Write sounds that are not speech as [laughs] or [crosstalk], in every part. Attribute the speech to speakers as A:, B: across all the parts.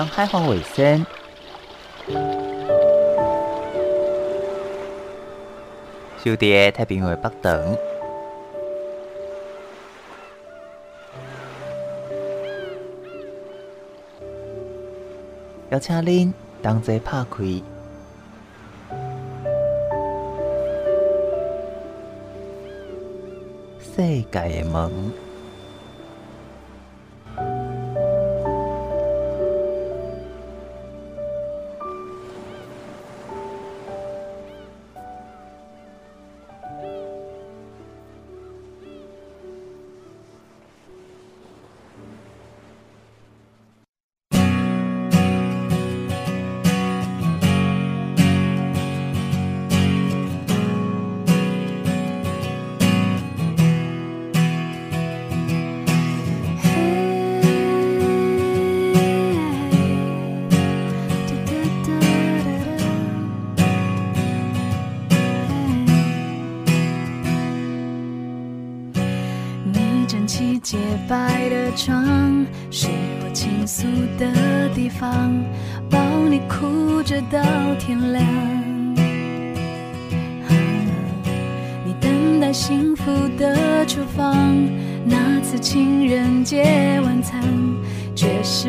A: 当海防卫生，就伫太平洋北端，邀请恁同齐拍开。世界的门。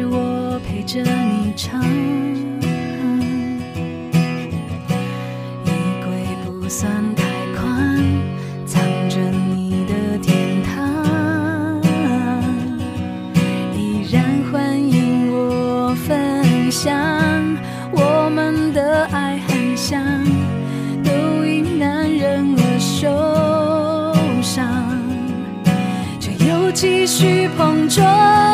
B: 我
A: 陪着你唱。衣柜不算太宽，藏着你的天堂。依然欢迎我分享。我们的爱很香，都因男人而受伤，却又继续碰撞。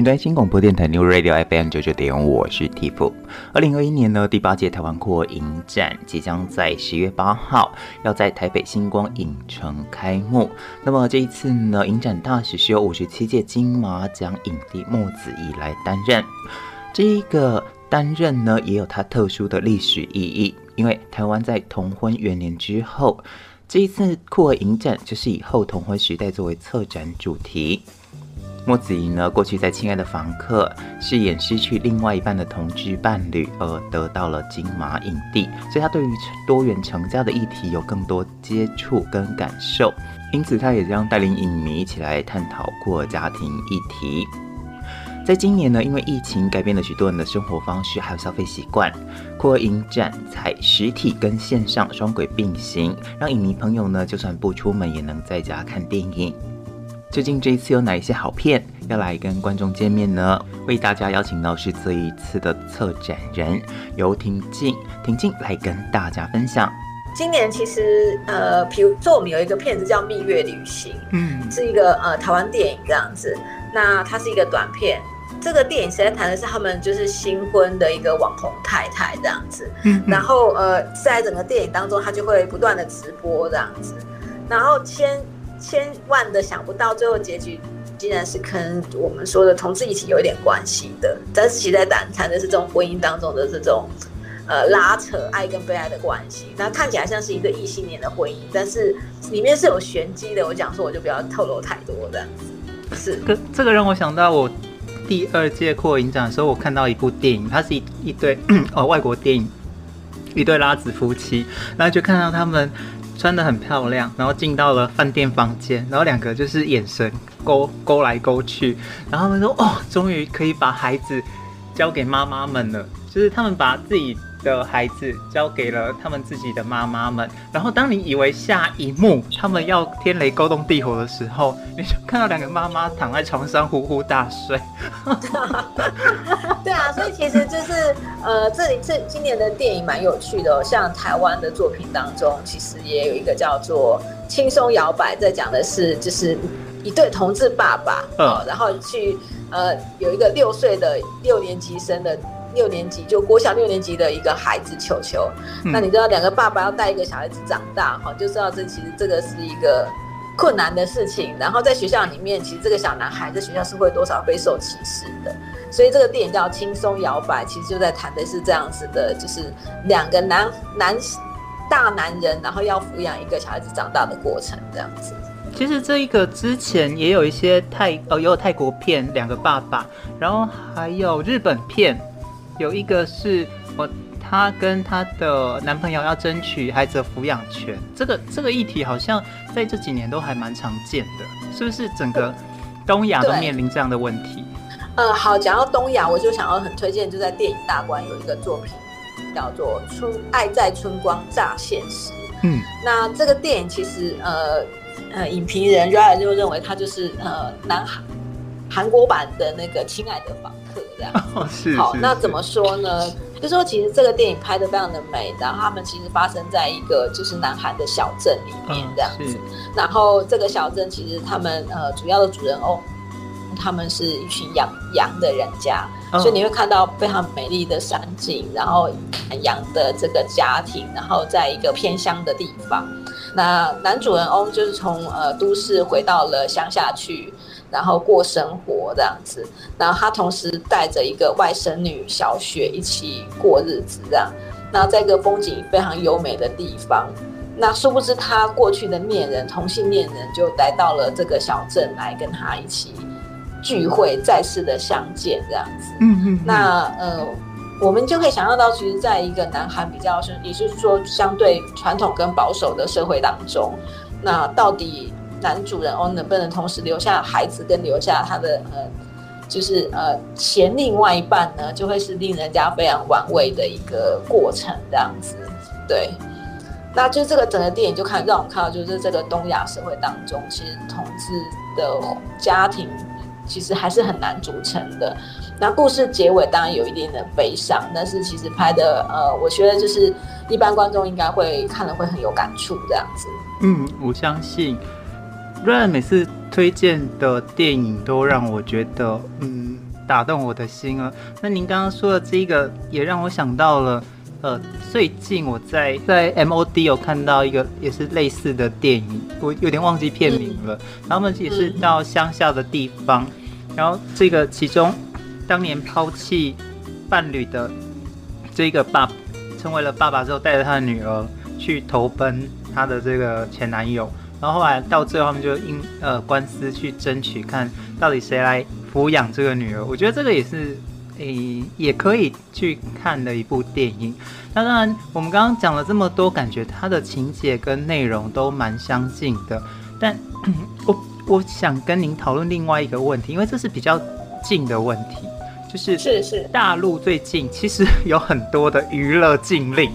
B: 云端新广播电台 New Radio FM 九九点，我是 Tiff。二零二一年呢，第八届台湾酷儿影展即将在十月八号要在台北星光影城开幕。那么这一次呢，影展大使是由五十七届金马奖影帝莫子仪来担任。这一个担任呢，也有它特殊的历史意义，因为台湾在同婚元年之后，这一次酷儿影展就是以后同婚时代作为策展主题。莫子仪呢，过去在《亲爱的房客》饰演失去另外一半的同居伴侣，而得到了金马影帝，所以他对于多元成家的议题有更多接触跟感受，因此他也将带领影迷一起来探讨过家庭议题。在今年呢，因为疫情改变了许多人的生活方式还有消费习惯，酷儿影展采实体跟线上双轨并行，让影迷朋友呢，就算不出门也能在家看电影。究竟这一次有哪一些好片要来跟观众见面呢？为大家邀请到是这一次的策展人游婷静，婷静来跟大家分享。
C: 今年其实呃，比如说我们有一个片子叫《蜜月旅行》，嗯，是一个呃台湾电影这样子。那它是一个短片，这个电影实在谈的是他们就是新婚的一个网红太太这样子。嗯，然后呃，在整个电影当中，他就会不断的直播这样子，然后先。千万的想不到，最后结局竟然是跟我们说的同志一起有一点关系的。但是其实在谈谈的是这种婚姻当中的这种呃拉扯爱跟被爱的关系。那看起来像是一个异性恋的婚姻，但是里面是有玄机的。我讲说我就不要透露太多这样子。是，
D: 这这个让我想到我第二届扩影展的时候，我看到一部电影，它是一一对 [clears throat] 哦外国电影，一对拉子夫妻，然后就看到他们。穿得很漂亮，然后进到了饭店房间，然后两个就是眼神勾勾来勾去，然后他们说：“哦，终于可以把孩子交给妈妈们了。”就是他们把自己。的孩子交给了他们自己的妈妈们，然后当你以为下一幕他们要天雷勾动地火的时候，你就看到两个妈妈躺在床上呼呼大睡。[laughs]
C: 对啊，所以其实就是呃，这里这今年的电影蛮有趣的哦，像台湾的作品当中，其实也有一个叫做《轻松摇摆》，在讲的是就是一对同志爸爸，嗯，然后去呃有一个六岁的六年级生的。六年级就国小六年级的一个孩子球球，嗯、那你知道两个爸爸要带一个小孩子长大哈，就知道这其实这个是一个困难的事情。然后在学校里面，其实这个小男孩在学校是会多少备受歧视的。所以这个电影叫《轻松摇摆》，其实就在谈的是这样子的，就是两个男男大男人，然后要抚养一个小孩子长大的过程这样子。
D: 其实这一个之前也有一些泰哦，也有泰国片两个爸爸，然后还有日本片。有一个是我，她跟她的男朋友要争取孩子的抚养权，这个这个议题好像在这几年都还蛮常见的，是不是？整个东亚都面临这样的问题。
C: 呃，好，讲到东亚，我就想要很推荐，就在电影大观有一个作品叫做《春爱在春光乍现时》。嗯，那这个电影其实呃呃，影评人 Ryan 就认为它就是呃南韩韩国版的那个《亲爱的房》。这样好，那怎么说呢？就说其实这个电影拍的非常的美，然后他们其实发生在一个就是南韩的小镇里面这样子。嗯、然后这个小镇其实他们呃主要的主人翁，他们是一群养羊的人家，嗯、所以你会看到非常美丽的山景，然后羊的这个家庭，然后在一个偏乡的地方。那男主人翁就是从呃都市回到了乡下去。然后过生活这样子，然后他同时带着一个外甥女小雪一起过日子这样。那在一个风景非常优美的地方，那殊不知他过去的恋人同性恋人就来到了这个小镇来跟他一起聚会，再次的相见这样子。嗯嗯。那呃，我们就可以想象到，其实在一个南韩比较是，也就是说相对传统跟保守的社会当中，那到底。男主人翁能不能同时留下孩子跟留下他的呃，就是呃前另外一半呢？就会是令人家非常玩味的一个过程，这样子。对，那就这个整个电影就看让我们看到，就是这个东亚社会当中，其实同志的家庭其实还是很难组成的。那故事结尾当然有一点点悲伤，但是其实拍的呃，我觉得就是一般观众应该会看了会很有感触这样子。
D: 嗯，我相信。Ryan 每次推荐的电影都让我觉得，嗯，打动我的心了。那您刚刚说的这个，也让我想到了，呃，最近我在在 MOD 有看到一个也是类似的电影，我有点忘记片名了。他们也是到乡下的地方，然后这个其中当年抛弃伴侣的这个爸，成为了爸爸之后，带着他的女儿去投奔他的这个前男友。然后后来到最后，他们就因呃官司去争取，看到底谁来抚养这个女儿。我觉得这个也是诶也可以去看的一部电影。那当然，我们刚刚讲了这么多，感觉它的情节跟内容都蛮相近的。但 [clears throat] 我我想跟您讨论另外一个问题，因为这是比较近的问题，就是是是大陆最近其实有很多的娱乐禁令。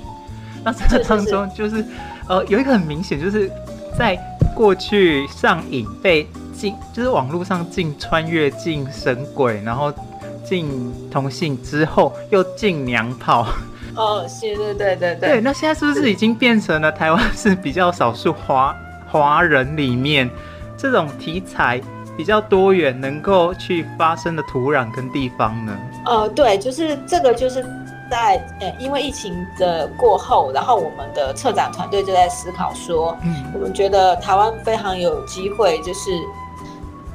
D: 那这当中就是呃有一个很明显就是在。过去上瘾被禁，就是网络上禁穿越、禁神鬼，然后禁同性之后又禁娘炮。[laughs]
C: 哦，是，对对对对。
D: 对，那现在是不是已经变成了台湾是比较少数华华人里面这种题材比较多元，能够去发生的土壤跟地方呢？
C: 呃，对，就是这个就是。在呃，因为疫情的过后，然后我们的策展团队就在思考说，嗯，我们觉得台湾非常有机会，就是。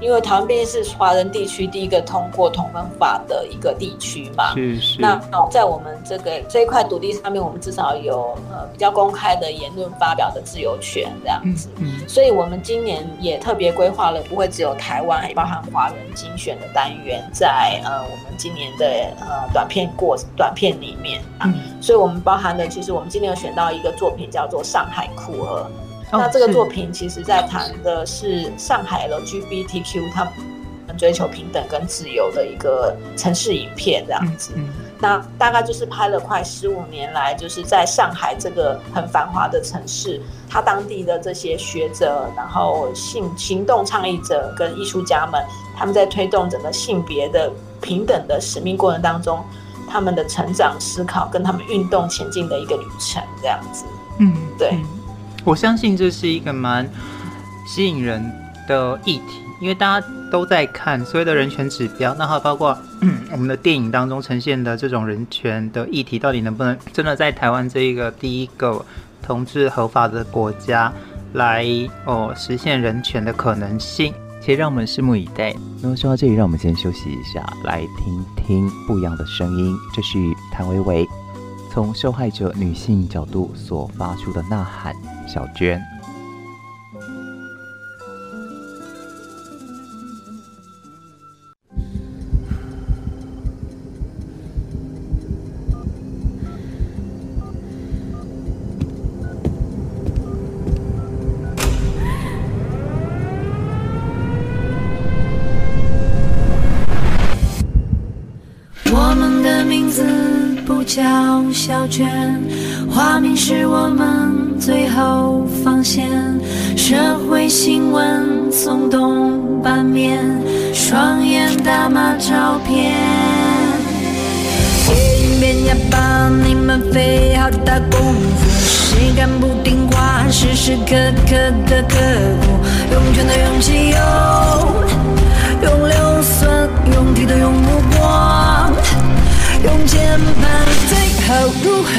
C: 因为台湾毕竟是华人地区第一个通过同婚法的一个地区嘛，
D: 是是。
C: 那在我们这个这一块土地上面，我们至少有呃比较公开的言论发表的自由权这样子。嗯嗯。所以我们今年也特别规划了，不会只有台湾，还包含华人精选的单元在呃我们今年的呃短片过短片里面啊。嗯。所以我们包含的，其实我们今年有选到一个作品叫做《上海酷儿》。那这个作品其实在谈的是上海 LGBTQ 他们追求平等跟自由的一个城市影片这样子。那大概就是拍了快十五年来，就是在上海这个很繁华的城市，他当地的这些学者，然后性行动倡议者跟艺术家们，他们在推动整个性别的平等的使命过程当中，他们的成长、思考跟他们运动前进的一个旅程这样子。嗯，对。
D: 我相信这是一个蛮吸引人的议题，因为大家都在看所谓的人权指标，那还包括 [clears throat] 我们的电影当中呈现的这种人权的议题，到底能不能真的在台湾这一个第一个同志合法的国家来哦实现人权的可能性？
B: 且让我们拭目以待。那么说到这里，让我们先休息一下，来听听不一样的声音。这是谭维维从受害者女性角度所发出的呐喊。小娟。
A: 我们的名字不叫小娟，化名是我们。最后防线，社会新闻耸动版面，双眼打码照片。电影边要帮你们费好大功夫，谁敢不听话，时时刻刻的刻苦，用拳头用气用，用硫酸，用剃头用目光，用键盘，最后如何？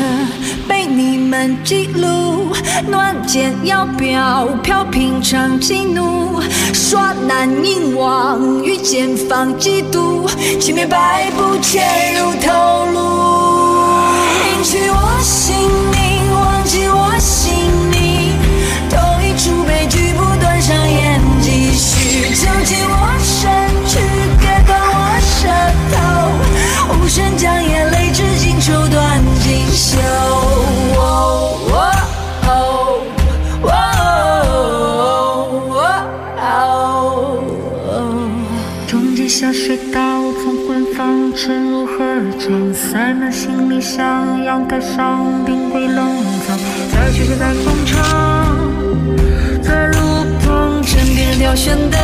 A: 被你门记录，暖箭要镖，飘平常激怒，耍难凝望，与前方嫉妒，轻蔑败部潜入头颅，赢取我性命，忘记我姓上冰柜冷藏，在雪山，在工厂，在路旁，枕边挑选的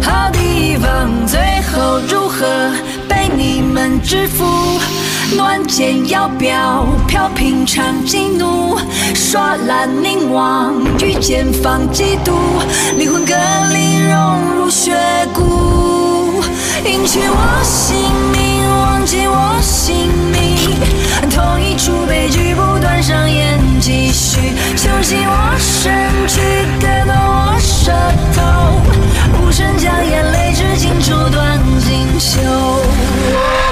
A: 好地方，最后如何被你们制服？暖肩腰飘飘平常激怒，耍懒凝望遇见放嫉妒，灵魂隔离融入血骨，引起我姓名，忘记我姓名，同一出悲剧不断上演，继续囚禁我身躯，割断我舌头，无声将眼泪织进处断锦绣。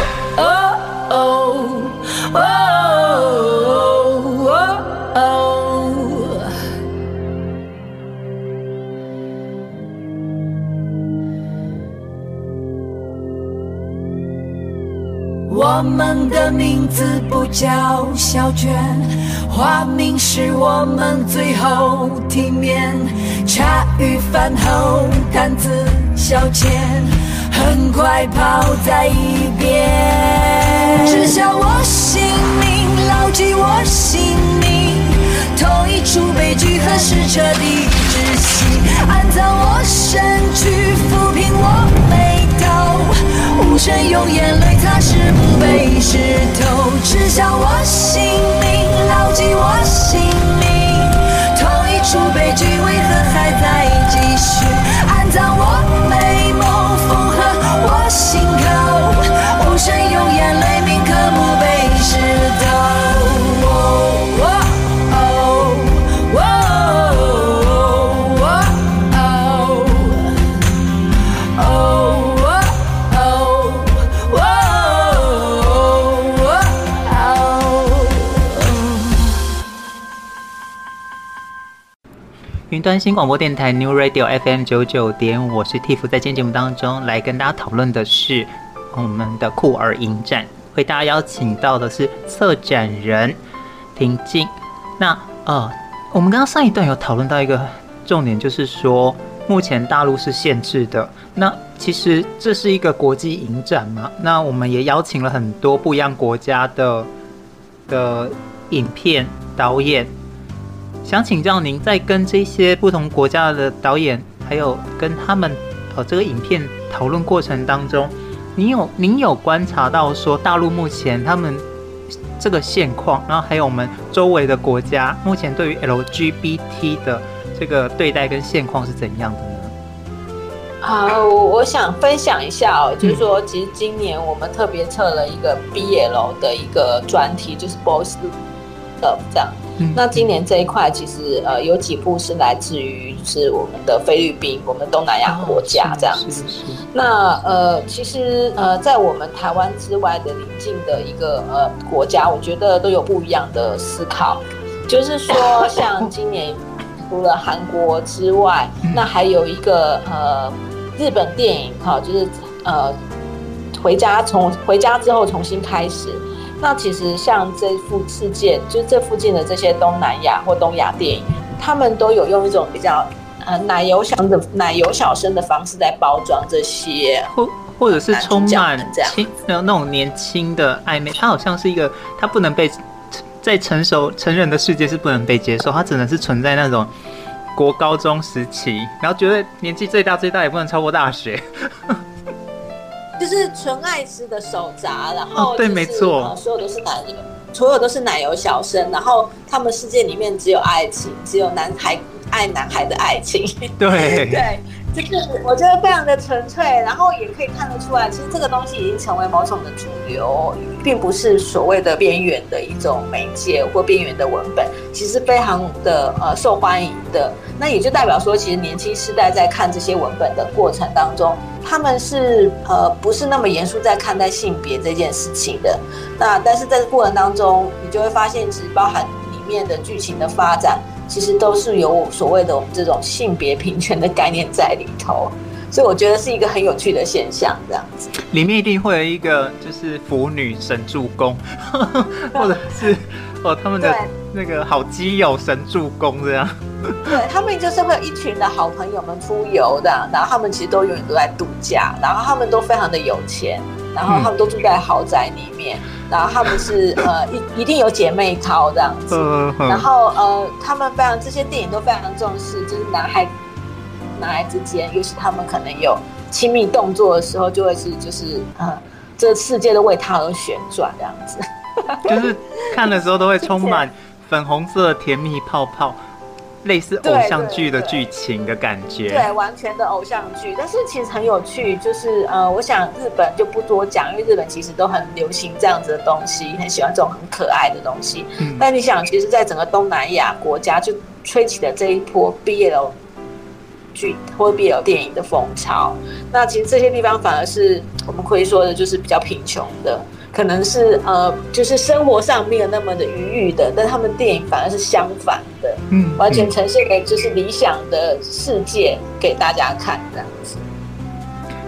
A: 我们的名字不叫小娟，花名是我们最后体面。茶余饭后谈资消遣，很快抛在一边。全。用眼泪擦拭墓碑石头，知晓我姓名，牢记我姓名，同一出悲剧为何还在继续？安葬我美
D: 云端新广播电台 New Radio FM 九九点，我是 Tiff，在今天节目当中来跟大家讨论的是我们的酷儿影展，为大家邀请到的是策展人婷静。那呃，我们刚刚上一段有讨论到一个重点，就是说目前大陆是限制的。那其实这是一个国际影展嘛，那我们也邀请了很多不一样国家的的影片导演。想请教您，在跟这些不同国家的导演，还有跟他们呃这个影片讨论过程当中，您有您有观察到说大陆目前他们这个现况，然后还有我们周围的国家目前对于 LGBT 的这个对待跟现况是怎样的呢？
C: 好，我想分享一下哦，就是说，其实今年我们特别测了一个 BL 的一个专题，就是 Boys Love 这样。那今年这一块其实呃有几部是来自于就是我们的菲律宾，我们东南亚国家这样子。那呃其实呃在我们台湾之外的邻近的一个呃国家，我觉得都有不一样的思考。就是说像今年除了韩国之外，那还有一个呃日本电影哈，就是呃回家从回家之后重新开始。那其实像这附世界，就是这附近的这些东南亚或东亚电影，他们都有用一种比较呃奶油小的奶油小生的方式在包装这些，或
D: 或者是充满轻那那种年轻的暧昧，它好像是一个，它不能被在成熟成人的世界是不能被接受，它只能是存在那种国高中时期，然后觉得年纪最大最大也不能超过大学。[laughs]
C: 就是纯爱吃的手札，然后、就是哦、对，没错，所有都是奶油，所有都是奶油小生，然后他们世界里面只有爱情，只有男孩爱男孩的爱情。[laughs]
D: 对。
C: 对，就是我觉得非常的纯粹，然后也可以看得出来，其实这个东西已经成为某种的主流，并不是所谓的边缘的一种媒介或边缘的文本，其实非常的呃受欢迎的。那也就代表说，其实年轻世代在看这些文本的过程当中。他们是呃不是那么严肃在看待性别这件事情的，那但是在这过程当中，你就会发现，其实包含里面的剧情的发展，其实都是有所谓的我们这种性别平权的概念在里头，所以我觉得是一个很有趣的现象，这样子。
D: 里面一定会有一个就是腐女神助攻，或者是哦他们的那个好基友神助攻这样。
C: 对，他们就是会有一群的好朋友们出游的，然后他们其实都永远都在度假，然后他们都非常的有钱，然后他们都住在豪宅里面，然后他们是 [laughs] 呃一一定有姐妹淘这样子，然后呃他们非常这些电影都非常重视，就是男孩男孩之间，尤其他们可能有亲密动作的时候，就会是就是呃这世界都为他而旋转这样子。[laughs]
D: 就是看的时候都会充满 [laughs] 粉红色甜蜜泡泡。类似偶像剧的剧情的感觉，
C: 对，对，对，完全的偶像剧。但是其实很有趣，就是呃，我想日本就不多讲，因为日本其实都很流行这样子的东西，很喜欢这种很可爱的东西。嗯，但你想，其实，在整个东南亚国家，就吹起了这一波 BL 剧或 BL 电影的风潮。那其实这些地方反而是我们可以说的，就是比较贫穷的。可能是呃，就是生活上没有那么的愉悦的，但他们电影反而是相反的，嗯，完全呈现给就是理想的世界给大家看这样子。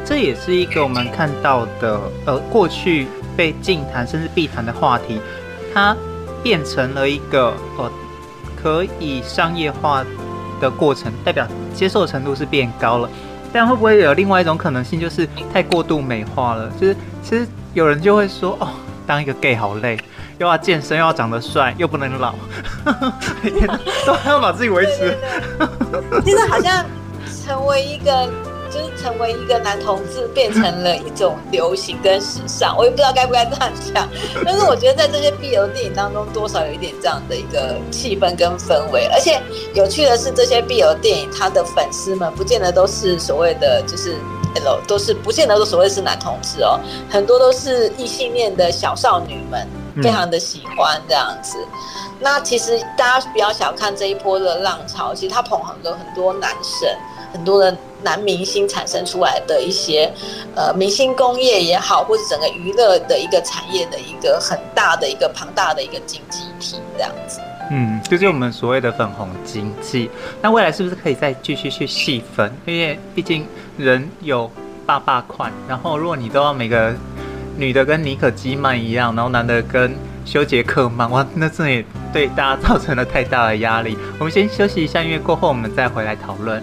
D: 这也是一个我们看到的，呃，过去被禁谈甚至避谈的话题，它变成了一个呃可以商业化的过程，代表接受程度是变高了。但会不会有另外一种可能性，就是太过度美化了？就是其实。有人就会说：“哦，当一个 gay 好累，又要健身，又要长得帅，又不能老，每 [laughs] 天都还要把自己维持。
C: 现在好像成为一个，就是成为一个男同志，变成了一种流行跟时尚。我也不知道该不该这样讲，[laughs] 但是我觉得在这些 BL 电影当中，多少有一点这样的一个气氛跟氛围。而且有趣的是，这些 BL 电影，他的粉丝们不见得都是所谓的就是。” L 都是不见得都所谓是男同志哦，很多都是异性恋的小少女们，非常的喜欢这样子。嗯、那其实大家不要小看这一波的浪潮，其实它捧红了很多男神，很多的男明星产生出来的一些呃明星工业也好，或者整个娱乐的一个产业的一个很大的一个庞大的一个经济体这样子。
D: 嗯，就是我们所谓的粉红经济。那未来是不是可以再继续去细分？因为毕竟人有爸爸款，然后如果你都要每个女的跟妮可基曼一样，然后男的跟修杰克曼，哇，那这也对大家造成了太大的压力。我们先休息一下，因为过后我们再回
A: 来讨论。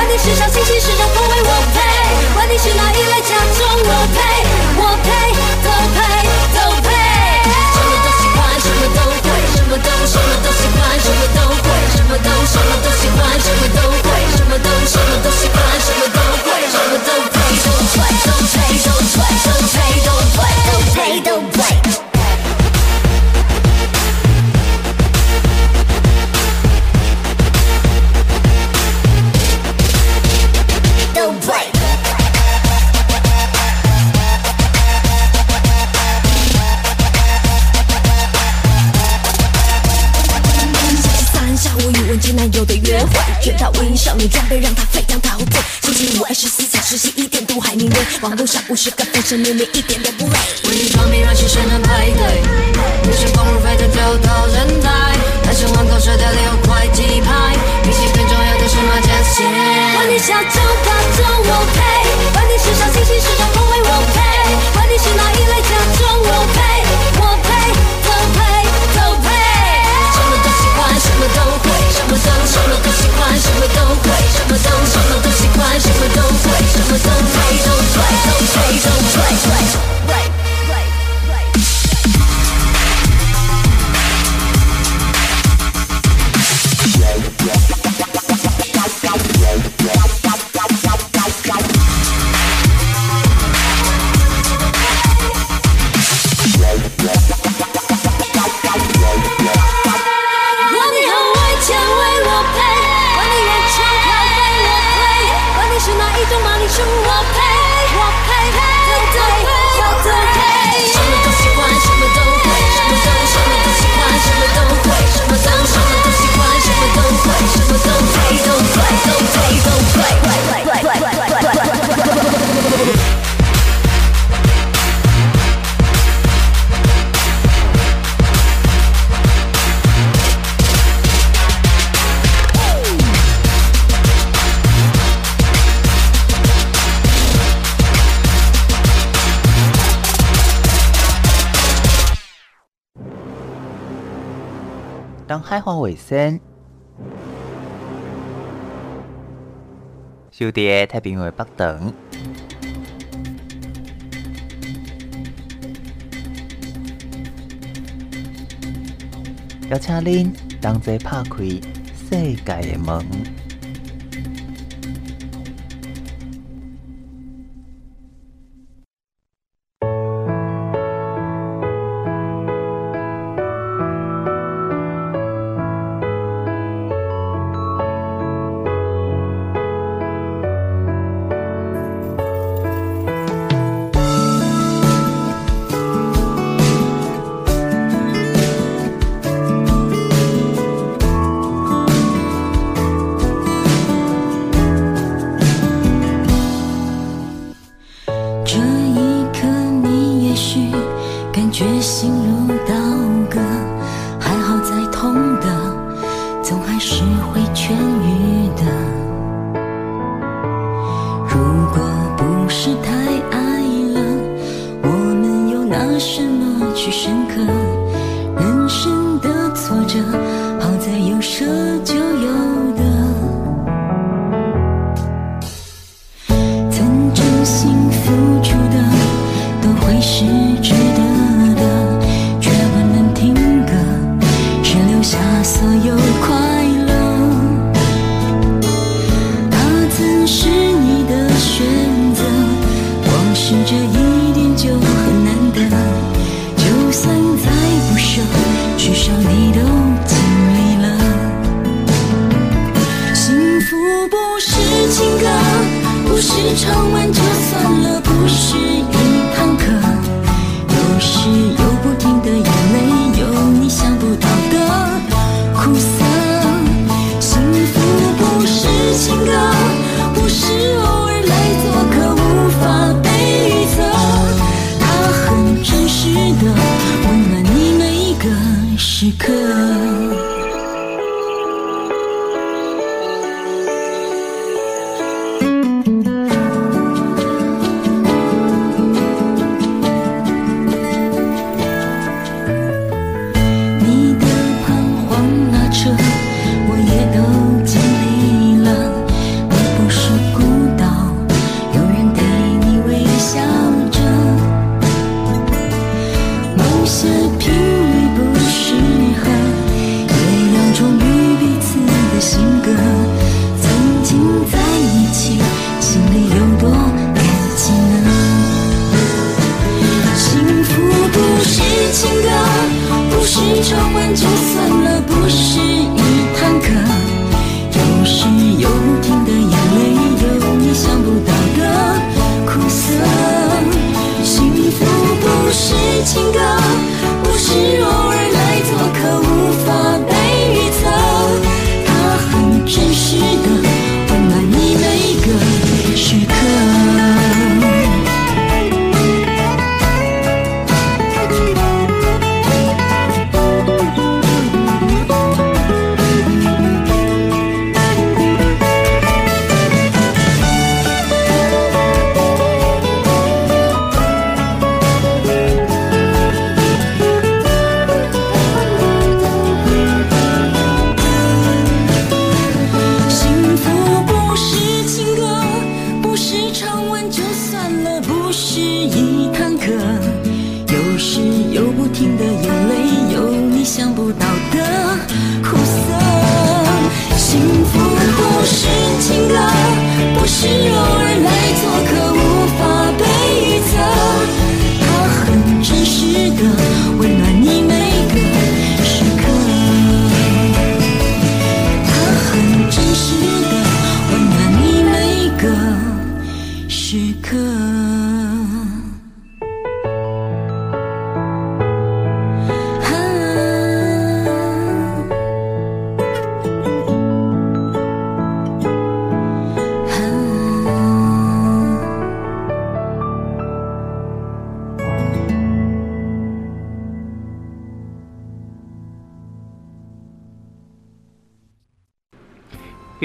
A: 管你是上星期是上风为我配，管你是哪一类假装我配，我配都配都配。什么都喜欢，什么都会，什么都什么都喜欢，什么都会，什么都什么都喜欢，什么都会，什么都什么都喜欢，什么都会，什么都配都配都配都配都配都配。路上五十个分身秘密一点都不累为你着迷热血喧闹
B: 当海花为生，小弟太平为北等，邀请恁同齐拍开世界的门。
E: 情歌不是唱完就算了不是一堂课有时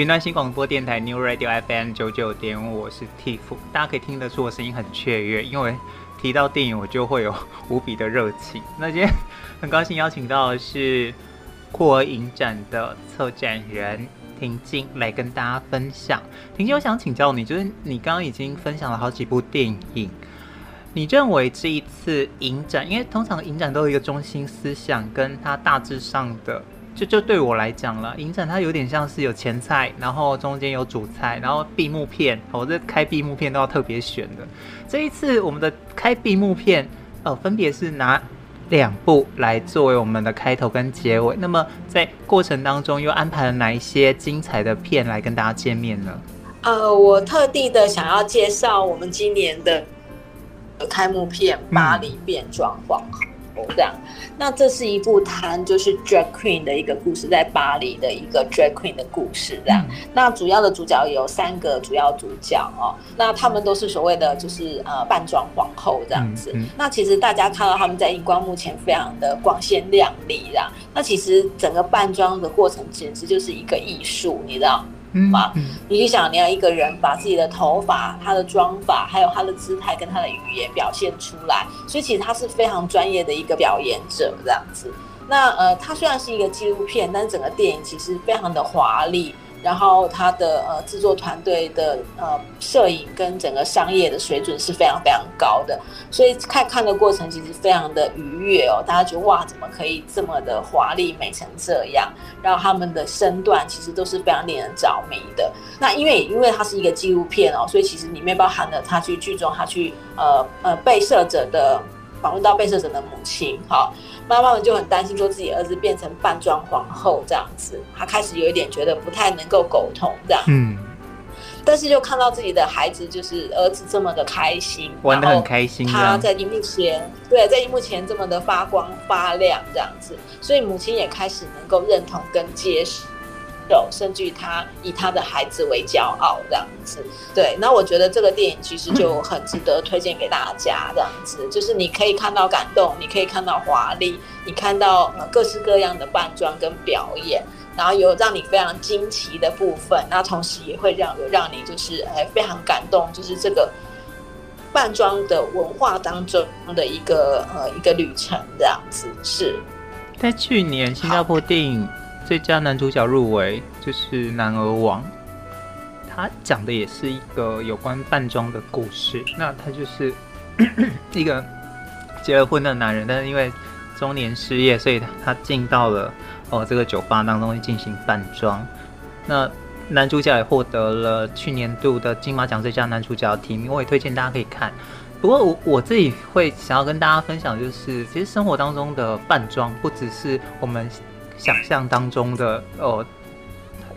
D: 云
E: 端新广播电台 New Radio FM 九九点五，我是 Tiff，大家可以听得出我声音很雀跃，因为提到电影我就会有无比的热情。那今天很高兴邀请到的是
D: 酷儿影展的策展人婷静来跟大家分享。婷静，我想请教你，就是你刚刚已经分享了好几部电影，你认为这一次影展，因为通常影展都有一个中心思想，跟它大致上的。就就对我来讲了，影展它有点像是有前菜，然后中间有主菜，然后闭幕片，我这开闭幕片都要特别选的。这一次我们的开闭幕片，呃，分别是拿两部来作为我们的开头跟结尾。那么在过程当中又安排了哪一些精彩的片来跟大家见面呢？
C: 呃，我特地的想要介绍我们今年的开幕片《巴黎变装皇后》。这样，那这是一部谈就是 drag queen 的一个故事，在巴黎的一个 drag queen 的故事。这样，那主要的主角有三个主要主角哦，那他们都是所谓的就是呃扮装皇后这样子。那其实大家看到他们在荧光幕前非常的光鲜亮丽，这样，那其实整个扮装的过程简直就是一个艺术，你知道。嘛，你就想你要一个人把自己的头发、他的妆发，还有他的姿态跟他的语言表现出来，所以其实他是非常专业的一个表演者这样子。那呃，他虽然是一个纪录片，但是整个电影其实非常的华丽。然后他的呃制作团队的呃摄影跟整个商业的水准是非常非常高的，所以看看的过程其实非常的愉悦哦。大家觉得哇，怎么可以这么的华丽美成这样？然后他们的身段其实都是非常令人着迷的。那因为因为它是一个纪录片哦，所以其实里面包含了他去剧中他去呃呃被摄者的访问到被摄者的母亲，好。妈妈们就很担心，说自己儿子变成扮装皇后这样子，她开始有一点觉得不太能够沟通这样。嗯。但是就看到自己的孩子，就是儿子这么的开心，
D: 玩的很开心。
C: 他在荧幕前，对，在荧幕前这么的发光发亮这样子，所以母亲也开始能够认同跟接受。甚至于他以他的孩子为骄傲这样子，对。那我觉得这个电影其实就很值得推荐给大家，这样子就是你可以看到感动，你可以看到华丽，你看到各式各样的扮装跟表演，然后有让你非常惊奇的部分，那同时也会让有让你就是哎非常感动，就是这个扮装的文化当中的一个呃一个旅程这样子。是
D: 在去年新加坡电影。最佳男主角入围就是《男儿王》，他讲的也是一个有关扮装的故事。那他就是 [coughs] 一个结了婚的男人，但是因为中年失业，所以他进到了哦这个酒吧当中去进行扮装。那男主角也获得了去年度的金马奖最佳男主角提名，我也推荐大家可以看。不过我我自己会想要跟大家分享，就是其实生活当中的扮装不只是我们。想象当中的哦，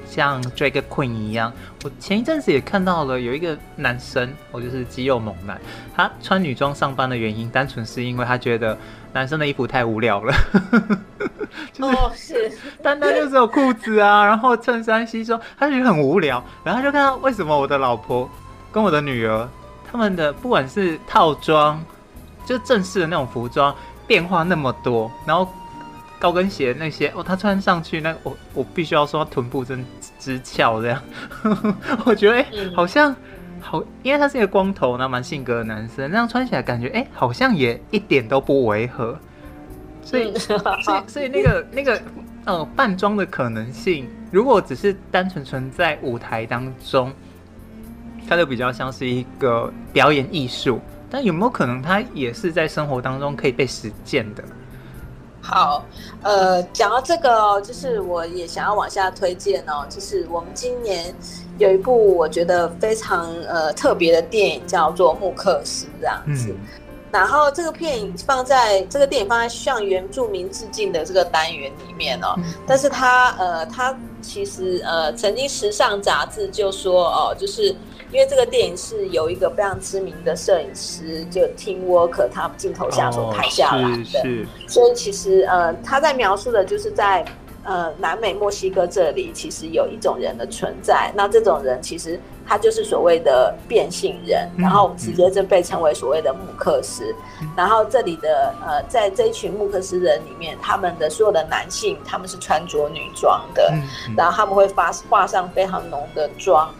D: 像 drag queen 一样。我前一阵子也看到了有一个男生，我就是肌肉猛男，他穿女装上班的原因，单纯是因为他觉得男生的衣服太无聊了。[laughs]
C: 哦，是，
D: 单单就只有裤子啊，[laughs] 然后衬衫、西装，他就觉得很无聊。然后他就看到为什么我的老婆跟我的女儿，他们的不管是套装，就正式的那种服装，变化那么多，然后。高跟鞋那些哦，他穿上去那我我必须要说臀部真直翘这样，[laughs] 我觉得哎、欸、好像好，因为他是一个光头，那蛮性格的男生，那样穿起来感觉哎、欸、好像也一点都不违和，所以所以所以那个那个呃扮装的可能性，如果只是单纯存在舞台当中，它就比较像是一个表演艺术，但有没有可能它也是在生活当中可以被实践的？
C: 好，呃，讲到这个，就是我也想要往下推荐哦，就是我们今年有一部我觉得非常呃特别的电影，叫做《穆克斯》这样子。嗯、然后这个片影放在这个电影放在向原住民致敬的这个单元里面哦，嗯、但是它呃，它其实呃，曾经时尚杂志就说哦，就是。因为这个电影是有一个非常知名的摄影师，就 Tim Walker，他镜头下所拍下来的，所以其实呃，他在描述的就是在呃南美墨西哥这里，其实有一种人的存在。那这种人其实他就是所谓的变性人，然后直接就被称为所谓的穆克斯。嗯、然后这里的呃，在这一群穆克斯人里面，他们的所有的男性他们是穿着女装的，嗯嗯、然后他们会发画上非常浓的妆。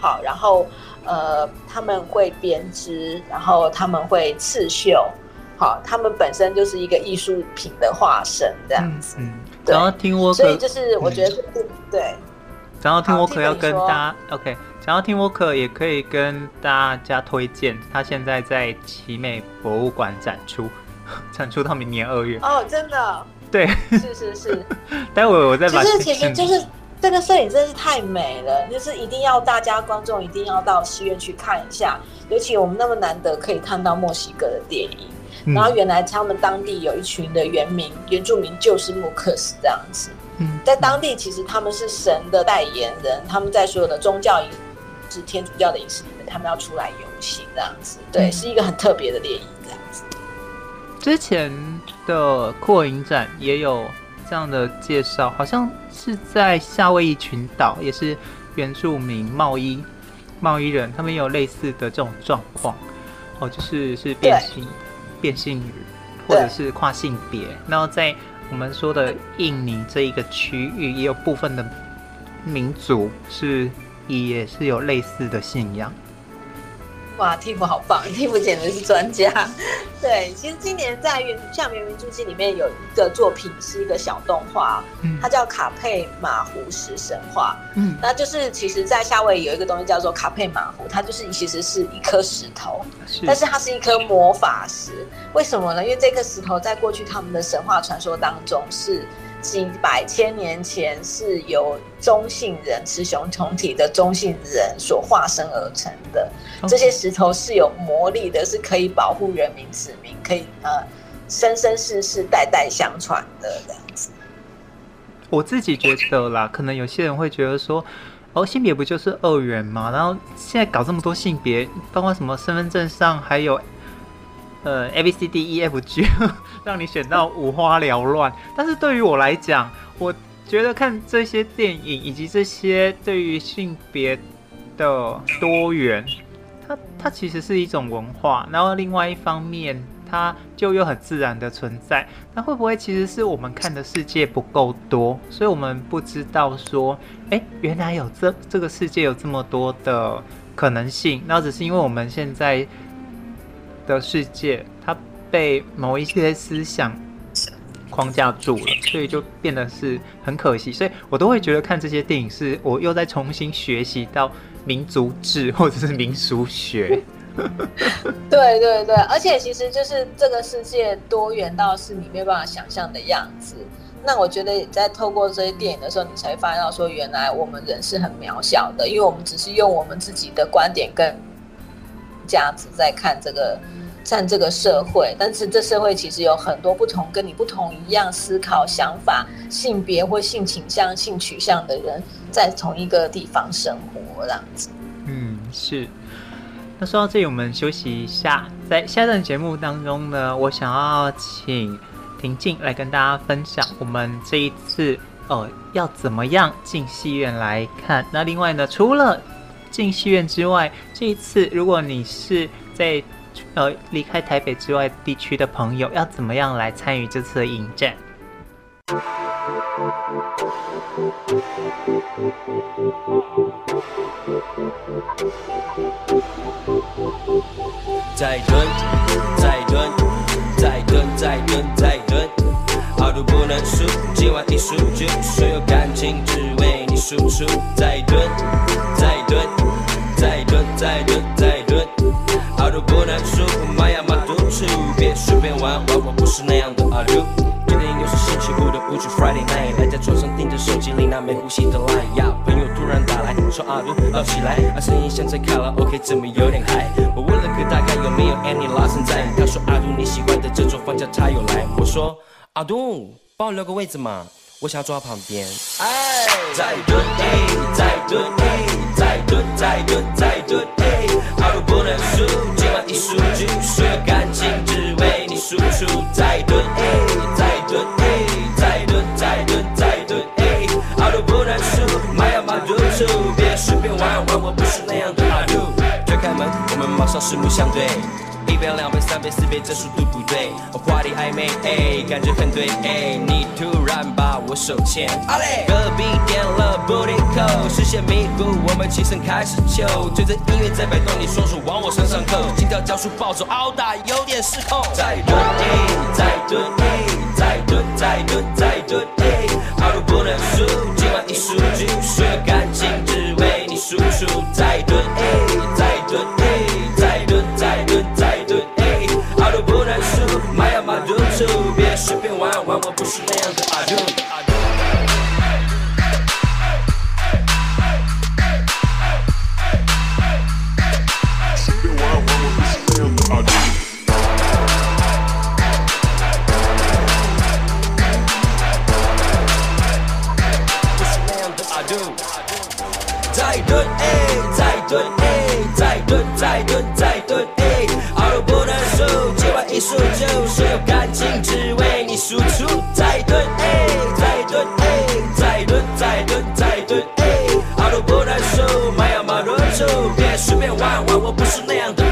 C: 好，然后呃，他们会编织，然后他们会刺绣，好，他们本身就是一个艺术品的化身，这样子。嗯，嗯，
D: 然后听我，
C: 所以就是我觉得对。
D: 然后听我可要跟大家，OK。然后听我可也可以跟大家推荐，他现在在奇美博物馆展出，[laughs] 展出到明年二月。
C: 哦，真的。
D: 对，
C: 是是是。[laughs]
D: 待会我再把。
C: 其实其实就是这个摄影真是太美了，就是一定要大家观众一定要到戏院去看一下，尤其我们那么难得可以看到墨西哥的电影。嗯、然后原来他们当地有一群的原民原住民就是穆克斯这样子。嗯，在当地其实他们是神的代言人，他们在所有的宗教仪式、天主教的仪式里面，他们要出来游行这样子。对，嗯、是一个很特别的电影这样子。
D: 之前的扩影展也有这样的介绍，好像是在夏威夷群岛，也是原住民贸易贸易人，他们有类似的这种状况。哦，就是是变性。变性或者是跨性别，然后在我们说的印尼这一个区域，也有部分的民族是也是有类似的信仰。
C: 哇，Tiff 好棒，Tiff [laughs] 简直是专家。对，其实今年在原像原明珠记里面有一个作品是一个小动画，嗯，它叫卡佩马湖石神话。嗯，那就是其实，在夏威夷有一个东西叫做卡佩马湖，它就是其实是一颗石头，是但是它是一颗魔法石。为什么呢？因为这颗石头在过去他们的神话传说当中是。几百千年前是由中性人雌雄同体的中性人所化身而成的。这些石头是有魔力的，是可以保护人民子民，可以呃生生世世代代相传的这样子。
D: 我自己觉得啦，可能有些人会觉得说，哦，性别不就是二元吗？然后现在搞这么多性别，包括什么身份证上还有。呃，A B C D E F G，[laughs] 让你选到五花缭乱。但是对于我来讲，我觉得看这些电影以及这些对于性别的多元，它它其实是一种文化。然后另外一方面，它就又很自然的存在。那会不会其实是我们看的世界不够多，所以我们不知道说，哎，原来有这这个世界有这么多的可能性。那只是因为我们现在。的世界，它被某一些思想框架住了，所以就变得是很可惜。所以我都会觉得看这些电影，是我又在重新学习到民族志或者是民俗学。[laughs]
C: 对对对，而且其实就是这个世界多元到是你没有办法想象的样子。那我觉得在透过这些电影的时候，你才发现到说，原来我们人是很渺小的，因为我们只是用我们自己的观点跟价值在看这个。占这个社会，但是这社会其实有很多不同，跟你不同一样思考、想法、性别或性倾向、性取向的人，在同一个地方生活，这样子。
D: 嗯，是。那说到这里，我们休息一下。在下一段节目当中呢，我想要请婷静来跟大家分享，我们这一次呃要怎么样进戏院来看。那另外呢，除了进戏院之外，这一次如果你是在呃，离开台北之外地区的朋友要怎么样来参与这次的影展？再蹲，再蹲，再蹲，再蹲，再蹲，好多不能输，今晚一输就所有感情只为你输出。再一蹲，再一蹲，再一蹲，再一蹲，再一蹲。阿杜不能输，玛雅马督促，别随便玩玩，我不是那样的阿杜。今天又是星期五的舞曲，Friday night，赖在床上盯着手机里那没呼吸的 line。呀，朋友突然打来说阿杜闹起来，啊声音像在卡拉 OK，怎么有点嗨？我问了个大概有没有 Annie Larson 在，他说阿杜你喜欢的这种放假他有来。我说阿杜帮我留个位置嘛，我想要坐他旁边。哎，再蹲，再蹲，再蹲，再蹲，再蹲，阿杜不能输。一数据，所有感情只为你输出。再蹲，再蹲，再蹲，再蹲，再蹲，阿杜不能输，玛雅马督促，别随便玩玩，我不是那样的们马上四目相对。一杯、两杯、三杯、四杯，这速度不对。话题暧昧，哎，感觉很对，哎，你突然把我手牵。隔壁点了 booty call，视线迷糊，我们起身开始秀，随着音乐在摆动，你双手往我身上扣，心跳加速暴走，殴打有点失控。再蹲，再蹲，再蹲。
A: 蹲再蹲再蹲，哎，好赌不能输，今晚一输就输了感情，只为你输出。再蹲，
F: 一，再蹲，别随便玩玩，我不是那样的阿杜。再蹲，
A: 哎，再蹲，哎，再蹲，再蹲，再。
F: 所就有感情，只为你输出。再
A: 蹲，哎，再蹲，哎，再蹲，再蹲，再蹲，哎，阿鲁不难受，玛雅马罗就，边随便玩玩，我不是那样的。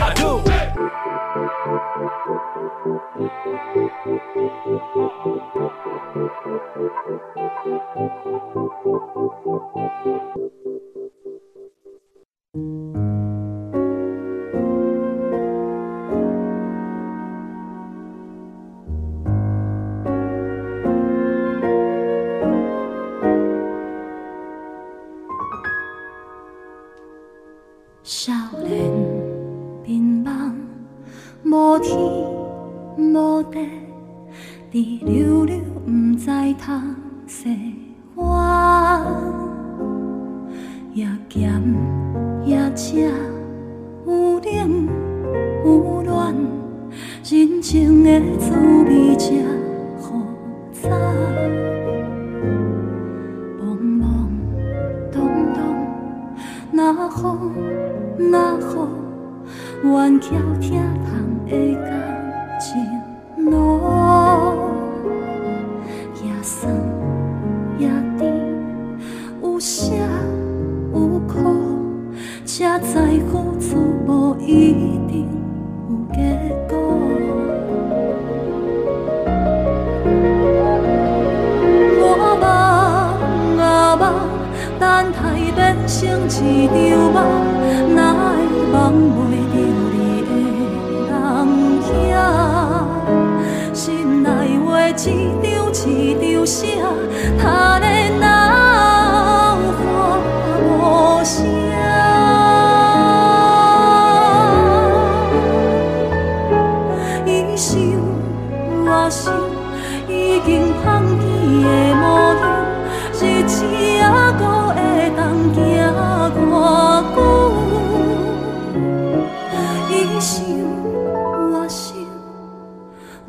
A: 少年迷茫，无天无地，滴溜溜不知通西弯，也咸也涩，有冷有暖，人情的滋味才复杂。那风。那雨，愿巧听人的歌。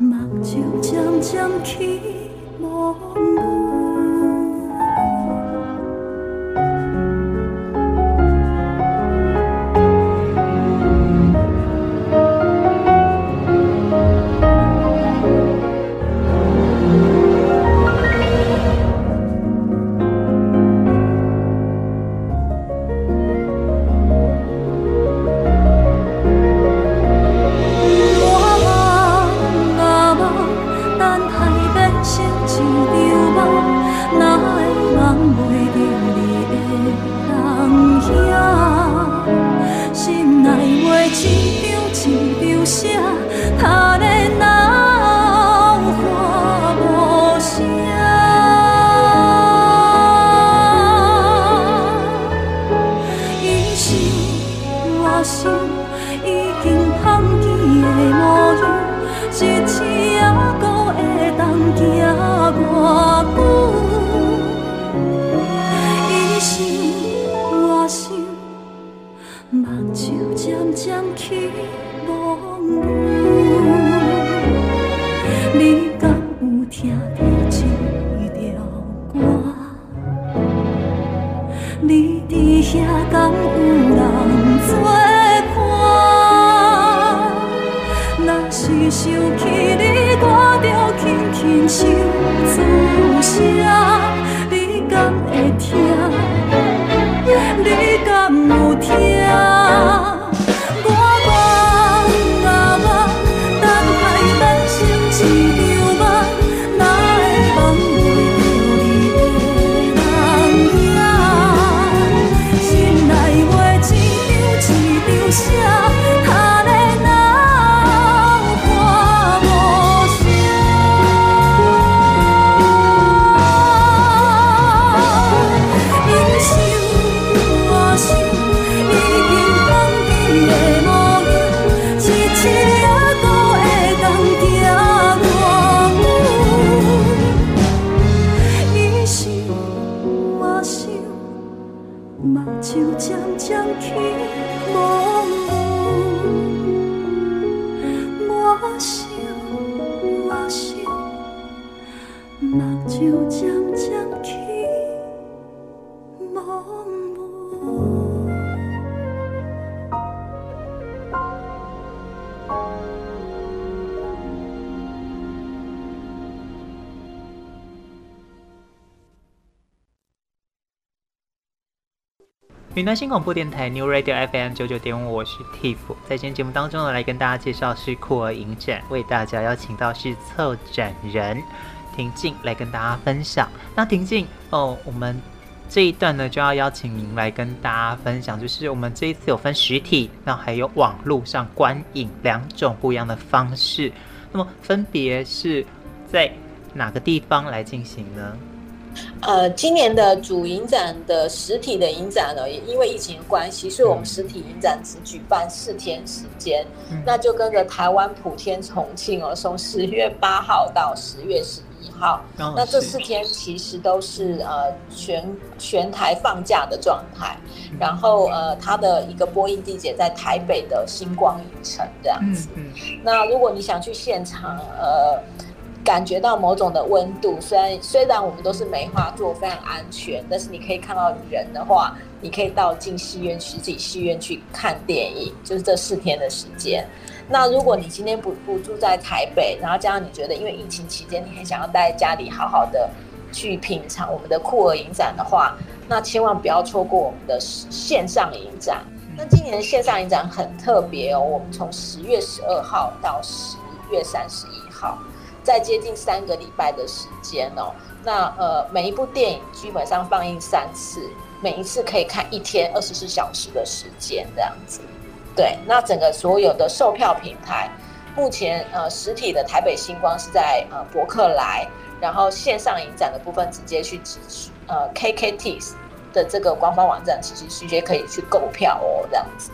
A: 目睭渐渐起模糊。
D: 云端新广播电台 New Radio FM 九九点五，我是 Tiff，在今天节目当中呢，来跟大家介绍是酷儿影展，为大家邀请到是策展人婷静来跟大家分享。那婷静哦，我们这一段呢就要邀请您来跟大家分享，就是我们这一次有分实体，那还有网络上观影两种不一样的方式，那么分别是在哪个地方来进行呢？
C: 呃，今年的主影展的实体的影展呢，也因为疫情的关系，所以我们实体影展只举办四天时间，嗯、那就跟着台湾普天重庆哦，从十月八号到十月十一号，哦、那这四天其实都是呃全全台放假的状态，嗯、然后呃它的一个播映地点在台北的星光影城这样子，嗯嗯、那如果你想去现场呃。感觉到某种的温度，虽然虽然我们都是梅花座，非常安全，但是你可以看到人的话，你可以到进戏院实体戏院去看电影，就是这四天的时间。那如果你今天不不住在台北，然后加上你觉得因为疫情期间你很想要待在家里好好的去品尝我们的酷儿影展的话，那千万不要错过我们的线上影展。那今年的线上影展很特别哦，我们从十月十二号到十月三十一号。在接近三个礼拜的时间哦，那呃每一部电影基本上放映三次，每一次可以看一天二十四小时的时间这样子。对，那整个所有的售票平台，目前呃实体的台北星光是在呃博客来，然后线上影展的部分直接去直呃 KKTIX 的这个官方网站，其实直接可以去购票哦这样子。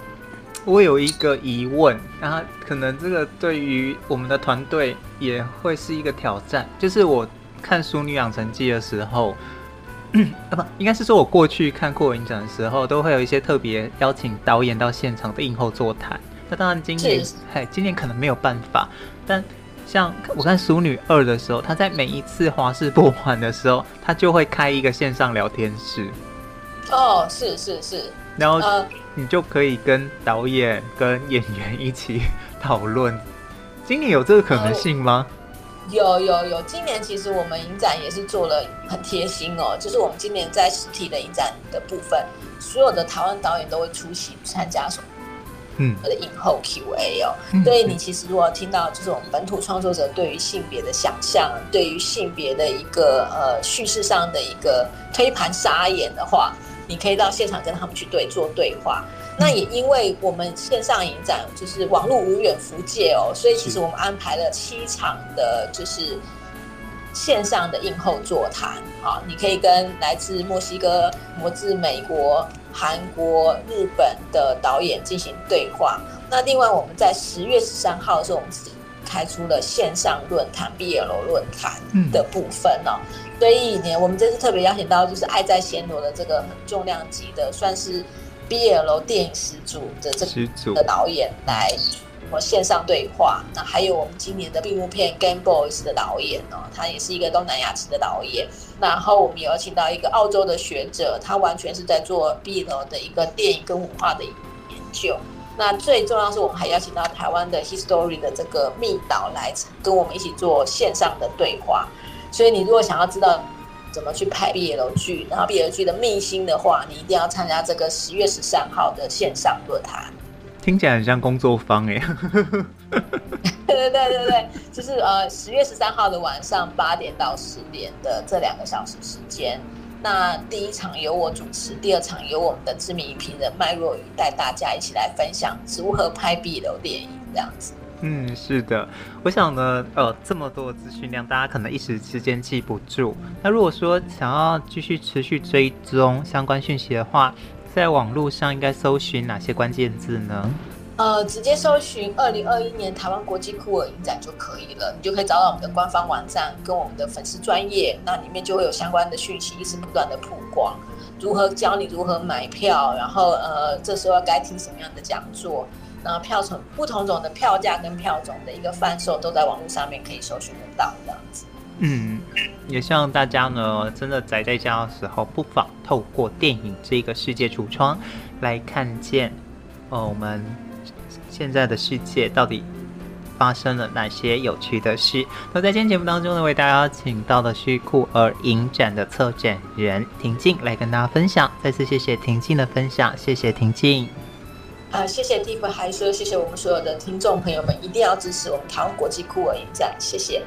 D: 我有一个疑问，然后可能这个对于我们的团队也会是一个挑战。就是我看《淑女养成记》的时候，啊 [coughs] 不，应该是说我过去看过影展的时候，都会有一些特别邀请导演到现场的映后座谈。那当然今年，嘿，今年可能没有办法。但像我看《淑女二》的时候，他在每一次华视播完的时候，他就会开一个线上聊天室。
C: 哦，是是是。
D: 然后你就可以跟导演、跟演员一起讨论。[laughs] 今年有这个可能性吗？
C: 有有有，今年其实我们影展也是做了很贴心哦，就是我们今年在实体的影展的部分，所有的台湾导演都会出席参加什么？嗯，我的影后 Q&A 哦。嗯、所以你其实如果听到就是我们本土创作者对于性别的想象，对于性别的一个呃叙事上的一个推盘撒眼的话。你可以到现场跟他们去对做对话。那也因为我们线上影展就是网络无远弗届哦，所以其实我们安排了七场的，就是线上的映后座谈。好，你可以跟来自墨西哥、来自美国、韩国、日本的导演进行对话。那另外我们在十月十三号的时候，我们是开出了线上论坛 BL 论坛的部分哦。所以呢，我们这次特别邀请到就是《爱在暹罗》的这个很重量级的，算是 BL 电影始祖的这个的导演来我线上对话。那还有我们今年的闭幕片《Game Boys》的导演哦，他也是一个东南亚籍的导演。然后我们有请到一个澳洲的学者，他完全是在做 BL 的一个电影跟文化的研究。那最重要是我们还邀请到台湾的 History 的这个密导来跟我们一起做线上的对话。所以你如果想要知道怎么去拍 BL 剧，然后 BL 剧的秘辛的话，你一定要参加这个十月十三号的线上论坛。
D: 听起来很像工作坊哎。
C: 对 [laughs] 对对对对，就是呃十月十三号的晚上八点到十点的这两个小时时间。那第一场由我主持，第二场由我们的知名影评人麦若雨带大家一起来分享如何拍 BL 电影这样子。
D: 嗯，是的，我想呢，呃，这么多资讯量，大家可能一时之间记不住。那如果说想要继续持续追踪相关讯息的话，在网络上应该搜寻哪些关键字呢？
C: 呃，直接搜寻二零二一年台湾国际酷儿影展就可以了，你就可以找到我们的官方网站跟我们的粉丝专页，那里面就会有相关的讯息一直不断的曝光。如何教你如何买票，然后呃，这时候该听什么样的讲座，然后票种不同种的票价跟票种的一个贩售，都在网络上面可以搜寻得到这样子。
D: 嗯，也希望大家呢，真的宅在家的时候，不妨透过电影这个世界橱窗来看见，呃，我们现在的世界到底发生了哪些有趣的事。那在今天节目当中呢，为大家请到的是酷儿影展的策展人婷静来跟大家分享。再次谢谢婷静的分享，谢谢婷静。
C: 啊、谢谢蒂芙还说谢谢我们所有的听众朋友们，一定要支持我们台湾国际酷儿影展，谢谢。